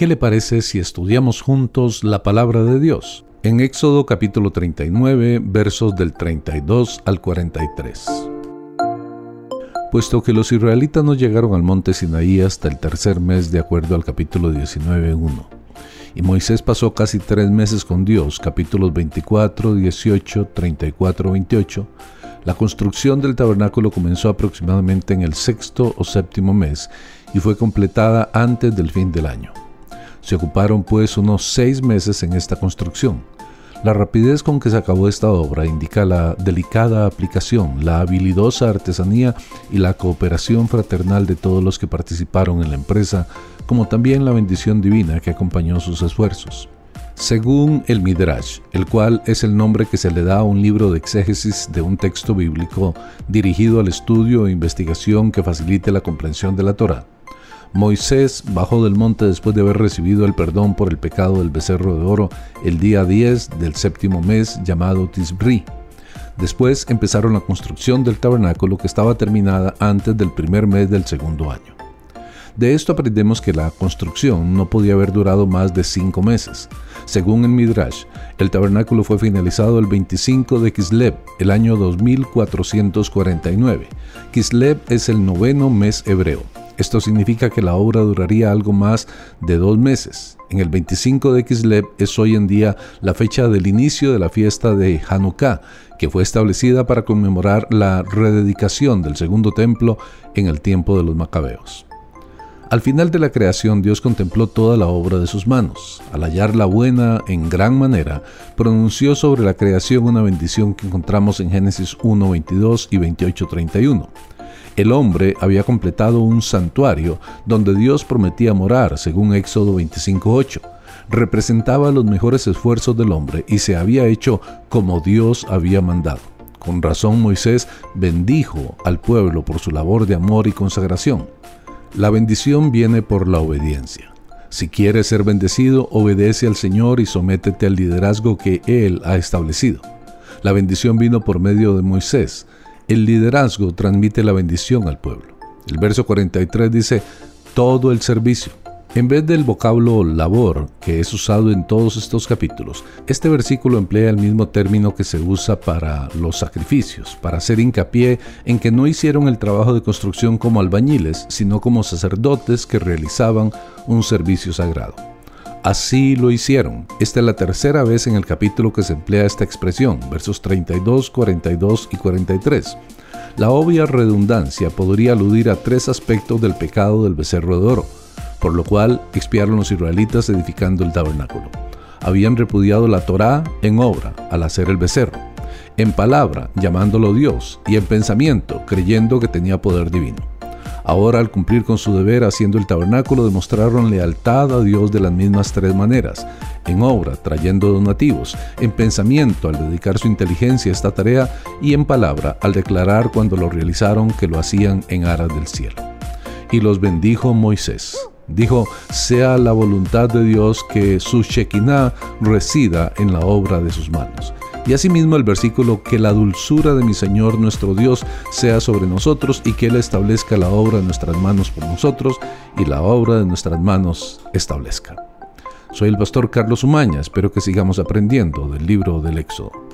¿Qué le parece si estudiamos juntos la palabra de Dios? En Éxodo capítulo 39, versos del 32 al 43. Puesto que los israelitas no llegaron al monte Sinaí hasta el tercer mes de acuerdo al capítulo 19.1. Y Moisés pasó casi tres meses con Dios, capítulos 24, 18, 34, 28. La construcción del tabernáculo comenzó aproximadamente en el sexto o séptimo mes y fue completada antes del fin del año. Se ocuparon pues unos seis meses en esta construcción. La rapidez con que se acabó esta obra indica la delicada aplicación, la habilidosa artesanía y la cooperación fraternal de todos los que participaron en la empresa, como también la bendición divina que acompañó sus esfuerzos. Según el Midrash, el cual es el nombre que se le da a un libro de exégesis de un texto bíblico dirigido al estudio e investigación que facilite la comprensión de la Torah, Moisés bajó del monte después de haber recibido el perdón por el pecado del becerro de oro el día 10 del séptimo mes llamado Tisbri. Después empezaron la construcción del tabernáculo que estaba terminada antes del primer mes del segundo año. De esto aprendemos que la construcción no podía haber durado más de cinco meses. Según el Midrash, el tabernáculo fue finalizado el 25 de Kislev, el año 2449. Kislev es el noveno mes hebreo. Esto significa que la obra duraría algo más de dos meses. En el 25 de Kislev es hoy en día la fecha del inicio de la fiesta de Hanukkah, que fue establecida para conmemorar la rededicación del segundo templo en el tiempo de los macabeos. Al final de la creación Dios contempló toda la obra de sus manos. Al hallarla buena en gran manera, pronunció sobre la creación una bendición que encontramos en Génesis 1, 22 y 28, 31 el hombre había completado un santuario donde Dios prometía morar, según Éxodo 25.8. Representaba los mejores esfuerzos del hombre y se había hecho como Dios había mandado. Con razón Moisés bendijo al pueblo por su labor de amor y consagración. La bendición viene por la obediencia. Si quieres ser bendecido, obedece al Señor y sométete al liderazgo que Él ha establecido. La bendición vino por medio de Moisés, el liderazgo transmite la bendición al pueblo. El verso 43 dice, todo el servicio. En vez del vocablo labor, que es usado en todos estos capítulos, este versículo emplea el mismo término que se usa para los sacrificios, para hacer hincapié en que no hicieron el trabajo de construcción como albañiles, sino como sacerdotes que realizaban un servicio sagrado. Así lo hicieron. Esta es la tercera vez en el capítulo que se emplea esta expresión, versos 32, 42 y 43. La obvia redundancia podría aludir a tres aspectos del pecado del becerro de oro, por lo cual expiaron los israelitas edificando el tabernáculo. Habían repudiado la Torá en obra al hacer el becerro, en palabra llamándolo Dios y en pensamiento creyendo que tenía poder divino. Ahora al cumplir con su deber haciendo el tabernáculo demostraron lealtad a Dios de las mismas tres maneras, en obra, trayendo donativos, en pensamiento al dedicar su inteligencia a esta tarea y en palabra al declarar cuando lo realizaron que lo hacían en aras del cielo. Y los bendijo Moisés. Dijo, sea la voluntad de Dios que su Shekinah resida en la obra de sus manos. Y asimismo el versículo, que la dulzura de mi Señor nuestro Dios sea sobre nosotros y que Él establezca la obra de nuestras manos por nosotros y la obra de nuestras manos establezca. Soy el pastor Carlos Umaña, espero que sigamos aprendiendo del libro del Éxodo.